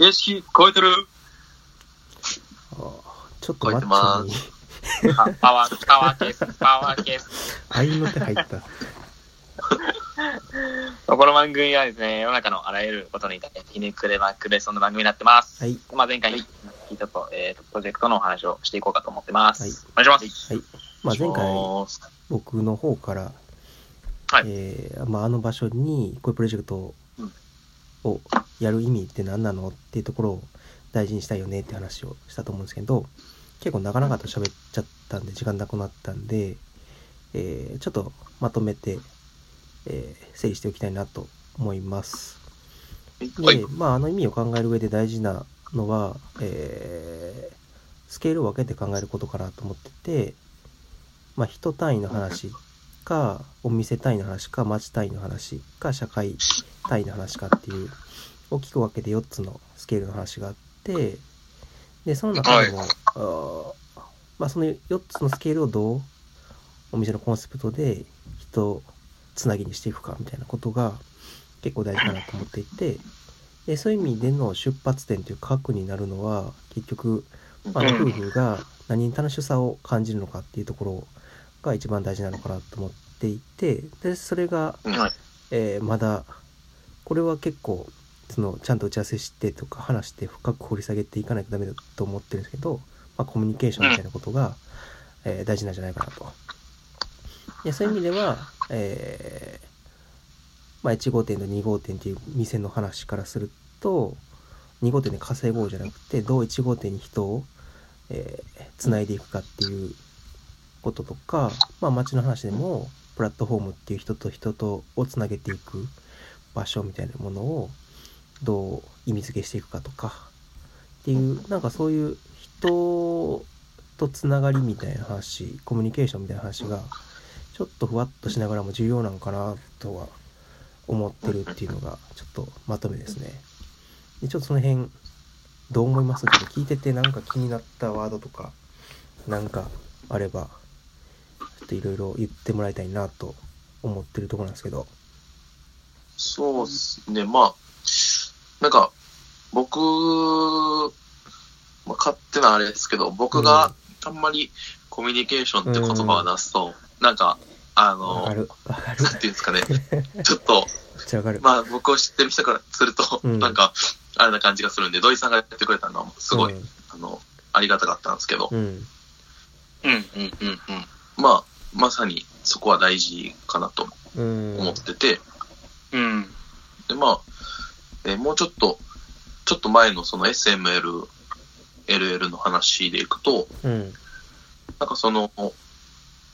認識超えてる？ちょっとマッチョにあパワー、パワーケース、パワーケース。愛の手入った。この番組はですね、世の中のあらゆることに対してひねくれまくれそんな番組になってます。はい。まあ前回、聞いたと、えーと、プロジェクトのお話をしていこうかと思ってます。はいお願いします。はい。まあ、前回、は僕の方から、い。えーまあ、あの場所にこういうプロジェクトうんをやる意味って何なのっていうところを大事にしたいよねって話をしたと思うんですけど結構長々と喋っちゃったんで時間なくなったんで、えーちょっとまとめて、えー整理しておきたいなと思います。はいで、まあ、あの意味を考える上で大事なのは、えースケールを分けて考えることかなと思ってて、まあ、人単位の話か、お店単位の話か、町単位の話か、社会単位の話かっていう、大きく分けて4つのスケールの話があって、で、その中でも、あーまあ、その4つのスケールをどうお店のコンセプトで人つなぎにしていくかみたいなことが結構大事かなと思っていて、でそういう意味での出発点という核になるのは結局、まあ、うん。夫婦が何に楽しさを感じるのかっていうところが一番大事なのかなと思っていてでそれが、はい。えーまだこれは結構そのちゃんと打ち合わせしてとか話して深く掘り下げていかないとダメだと思ってるんですけど、まあ、コミュニケーションみたいなことが、えー大事なんじゃないかなと。でそういう意味では、えーまあ、1号店と2号店っていう店の話からすると2号店で稼ごうじゃなくてどう1号店に人を、えー、つないでいくかっていうこととか、まあ、街の話でもプラットフォームっていう人と人とをつなげていく場所みたいなものをどう意味付けしていくかとかっていうなんかそういう人とつながりみたいな話コミュニケーションみたいな話がちょっとふわっとしながらも重要なのかなとは思ってるっていうのがちょっとまとめですね。でちょっとその辺どう思います？けど聞いててなんか気になったワードとかなんかあればといろいろ言ってもらいたいなと思ってるところなんですけど。そうですね、まあ、なんか、僕、まあ、勝手なあれですけど、僕があんまりコミュニケーションって言葉を出すと、なんか、あの、わかる。わかる。なんていうんですかね、ちょっと、めっちゃわかる。まあ僕を知ってる人からすると、うん。なんか、あれな感じがするんで、土井さんがやってくれたのはすごい、うん。あの、ありがたかったんですけど、うん。うん、うん、うん、うん。まあ、まさにそこは大事かなとうん。思ってて、うん。で、まあ、えーもうちょっと、ちょっと前のその SML、LL の話でいくと、うん。なんかその、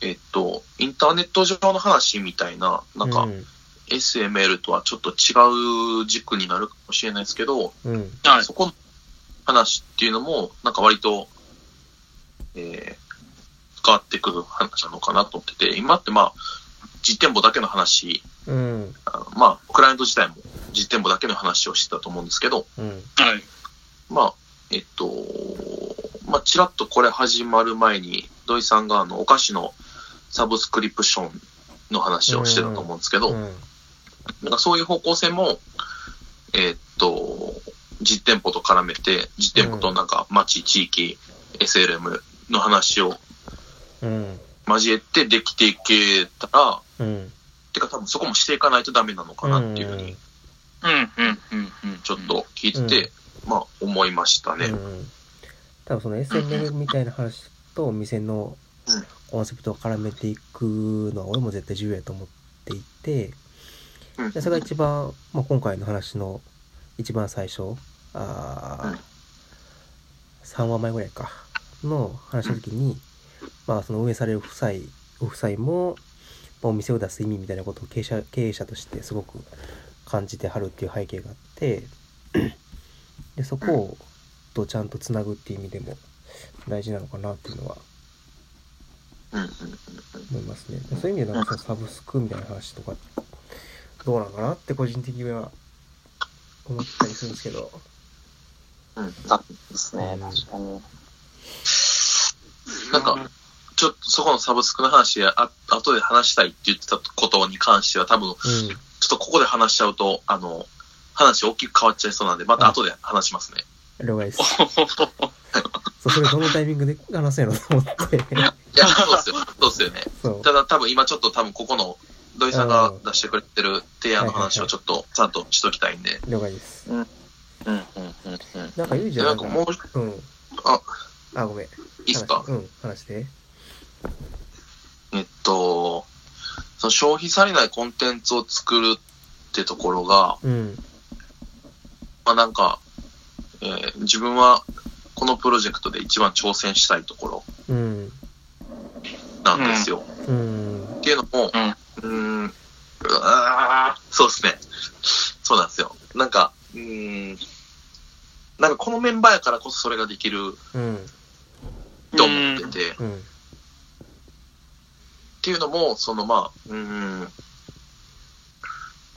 えっと、インターネット上の話みたいな、なんかうん SML とはちょっと違う軸になるかもしれないですけど、うん。はい。そこの話っていうのも、なんか割と、えー、変わってくる話なのかなと思ってて、今ってまあ、実店舗だけの話、うん。あのまあ、クライアント自体も実店舗だけの話をしてたと思うんですけど、うん。はい。まあ、えっと、まあ、ちらっとこれ始まる前に、土井さんがあの、お菓子のサブスクリプションの話をしてたと思うんですけど、うん。なんかそういう方向性も、えっと、実店舗と絡めて、実店舗となんか町、地域、SLM の話をうん。交えてできていけたら、うん。てか多分そこもしていかないとダメなのかなっていうふうに、うん、うん、うん、うん。ちょっと聞いてて、まあ思いましたね。うん。多分その SML みたいな話とお店のコンセプトを絡めていくのは俺も絶対重要やと思っていて、でそれが一番、まあ、今回の話の一番最初、あ3話前ぐらいか、の話の時に、まあその運営される夫妻、ご夫妻も、まあお店を出す意味みたいなことを経営者経営者としてすごく感じてはるっていう背景があって、でそこをとちゃんとつなぐっていう意味でも大事なのかなっていうのは思いますね。そういう意味でなんかそのサブスクみたいな話とかどうなのかなって個人的には思ったりするんですけど。うんそうですね、確かに。なんか、ちょっとそこのサブスクの話や、あ後で話したいって言ってたことに関しては多分、ちょうん。っとここで話しちゃうと、あの、話大きく変わっちゃいそうなんで、また後で話しますね。了解です。そう、それどのタイミングで話すんやろと思って。いや、そうですよ。そうですよね。ただ多分今ちょっと多分ここの土井さんが出してくれてる提案の話をちょっとちゃんとしときたいんで。了解です。うん、うん、うん、うん。なんか、ゆうじではなんかもう、うん。あ、あ、ごめん。いいっすか？話うん、話して。えっと、その消費されないコンテンツを作るってところが、うん。まあなんか、えー自分はこのプロジェクトで一番挑戦したいところうん。なんですよ。うん。っていうのも、うんうーん、うわーそうですね。そうなんですよ。なんか、うーん、なんかこのメンバーやからこそそれができるうん。と思ってて、っうん。ていうのも、そのまあ、うーん、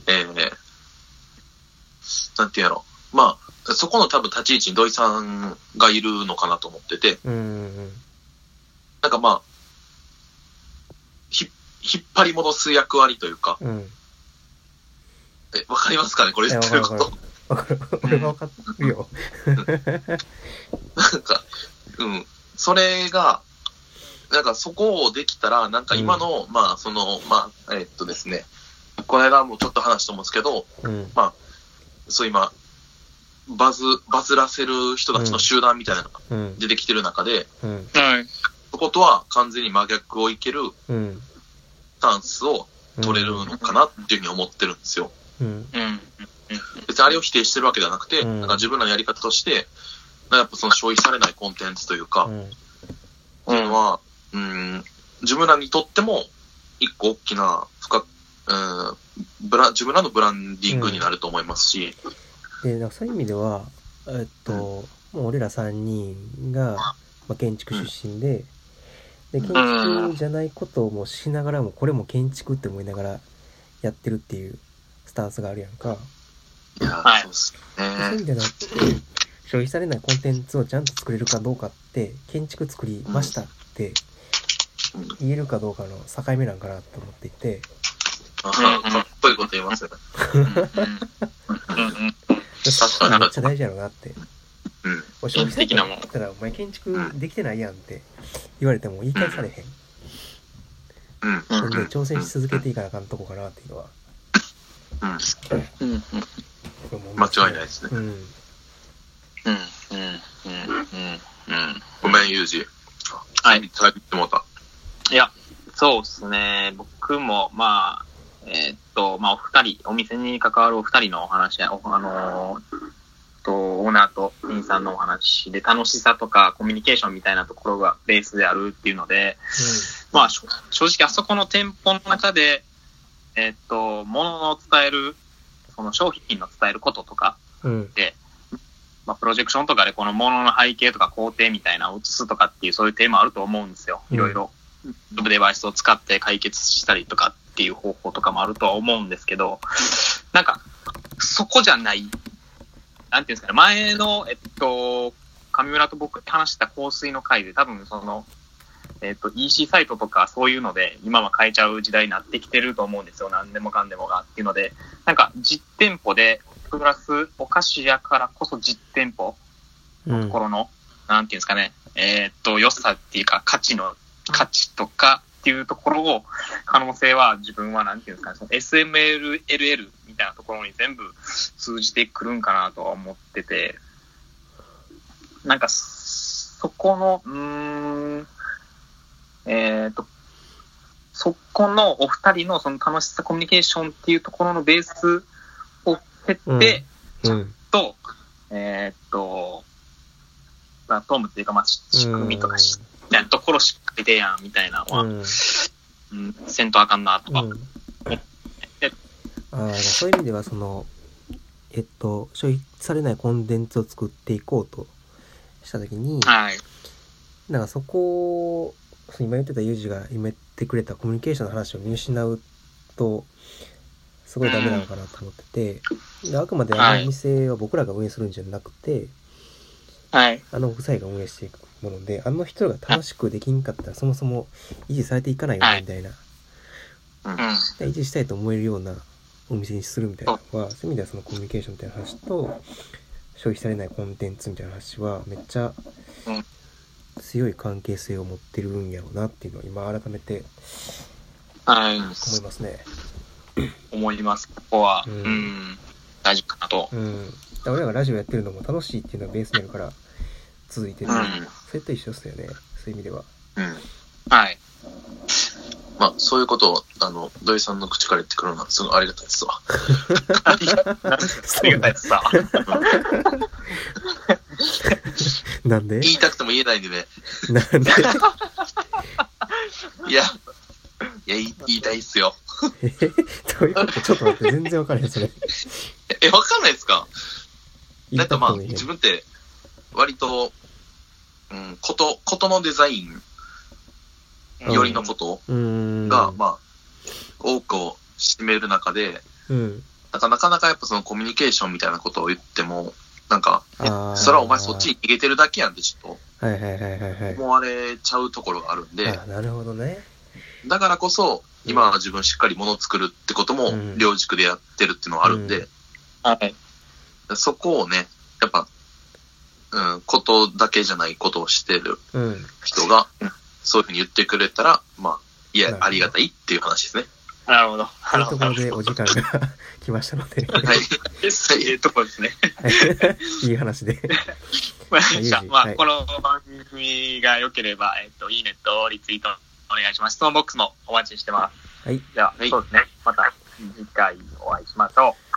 えー、なんていうやろ。まあ、そこの多分立ち位置に土井さんがいるのかなと思ってて、うん。なんかまあ、ひ、引っ張り戻す役割というか、うん。え、わかりますかね？これ言ってること。わかる。俺はわかるよ。なんか、うん。それが、なんかそこをできたら、なんか今の、まあ、その、まあ、えっとですね、この間もちょっと話したと思うんですけど、うん。そう今、バズ、バズらせる人たちの集団みたいなのがうん。出てきてる中で、うん。はい。そことは完全に真逆をいけるうん。スタンスを取れるのかなっていうふうに思ってるんですよ。うん。うん。別にあれを否定してるわけではなくて、うんなんか自分らのやり方として、やっぱその消費されないコンテンツというか、うん。っていうのは、うん、自分らにとっても、一個大きな、深く、うん、ブラ、自分らのブランディングになると思いますし、で、なんかそういう意味では、えっと、もう俺ら3人が、まあ、建築出身で、で、建築じゃないこともしながらも、これも建築って思いながらやってるっていうスタンスがあるやんか。いや、はい。そうですそういう意ね。味では、消費されないコンテンツをちゃんと作れるかどうかって、建築作りましたってうん言えるかどうかの境目なんかなと思っていて、あうんかっこいいこと言いますね。それめっちゃ大事やろなって。うん。俺消費され的なもんたら、お前建築できてないやんって言われても言い返されへん。うん。それで挑戦し続けていかなあかんとこかなっていうのは、うん。うん。間違いないですね。うん。うん。うん。うん。うん。ごめん、ユージ。はい。帰ってもうた。いや、そうですね。僕も、まあ、えーっと、まあ、お二人、お店に関わるお二人のお話や、おあのーと、オーナーと店員さんのお話で、楽しさとかコミュニケーションみたいなところがベースであるっていうので、まあ、しょ正直あそこの店舗の中で、えーっと、物の伝える、その商品の伝えることとか、うん。うん。まあ、プロジェクションとかでこの物の背景とか工程みたいなのを映すとかっていうそういうテーマあると思うんですよ。うんいろいろ。デバイスを使って解決したりとかっていう方法とかもあるとは思うん。ですけど、なん。か、そこじゃない、なん。ていうん。ですかね、前の、えっと、上村と僕話した香水の回で多分その、えっと、EC サイトとかそういうので今は変えちゃう時代になってきてると思うん。ですよ。何でもかん。でもがっていうので、なん。か実店舗で、プラスお菓子やからこそ実店舗うん。ところの、なん。ていうん。ですかね、えーっと、良さっていうか、価値の、価値とかっていうところを、可能性は自分はなんていうんですかね、その SML、LL みたいなところに全部通じてくるんかなとは思ってて、なんか、そこの、うーん、えーっと、そこのお二人のその楽しさコミュニケーションっていうところのベースを経って、うん。と、えーっと、まあ、トームっていうか、まあ、し仕組みとかし、みたいなところしっかりでやん、みたいなのは、ううん、ん。せんとあかんな、とか。うん。ああ、そういう意味では、その、えっと、消費されないコンテンツを作っていこうとしたときに、はい。なんかそこを、今言ってたユージが今言ってくれたコミュニケーションの話を見失うと、すごいダメなのかなと思ってて、であくまであのお店は僕らが運営するんじゃなくて、はい。あの夫妻が運営していくもので、あの人が楽しくできんかったらそもそも維持されていかないよはいねみたいな、うんうん。維持したいと思えるようなお店にするみたいなのは、そういう意味ではそのコミュニケーションみたいな話と、消費されないコンテンツみたいな話は、めっちゃうん強い関係性を持ってるんやろうなっていうのを今改めてはい。思いますね。思います。ここは、ううんん、大丈夫かなと。うん。俺らがラジオやってるのも楽しいっていうのがベースにあるから続いてる。うん。それと一緒っすよね。そういう意味では。うん。はい。まあ、そういうことを、あの、土井さんの口から言ってくるのは、すごいありがたいですわ。ありがたいですさ。なんで？言いたくても言えないんでね。なんで？いや、いや、言い言いたいっすよ。え？どういうこと？ちょっと待って、全然わからへん、それ。え、わかんないですか？言ないんかまあ、自分って、割と、うん、こと、ことのデザインうんよりのこと。が、まあ、多くを占める中で、うん。なんかなかなかやっぱそのコミュニケーションみたいなことを言っても、なんか、それはお前そっちに逃げてるだけやんってちょっはいはいはいはいはいと。思われちゃうところがあるんで、あなるほどね。だからこそ、今は自分しっかり物を作るってこともうん、両軸でやってるっていうのはあるんで、はい。そこをね、やっぱ、うん、ことだけじゃないことをしてるうん。人が、そういうふうに言ってくれたら、まあ、いやありがたいっていう話ですね。なるほど。というところでお時間が 来ましたので、はい。です。ええとこですね。いい話で。ました。まあ、はいこの番組が良ければ、えっと、いいねとリツイートお願いします。質問ボックスもお待ちしてます。はい。じゃあ、はいそうですね。また次回お会いしましょう。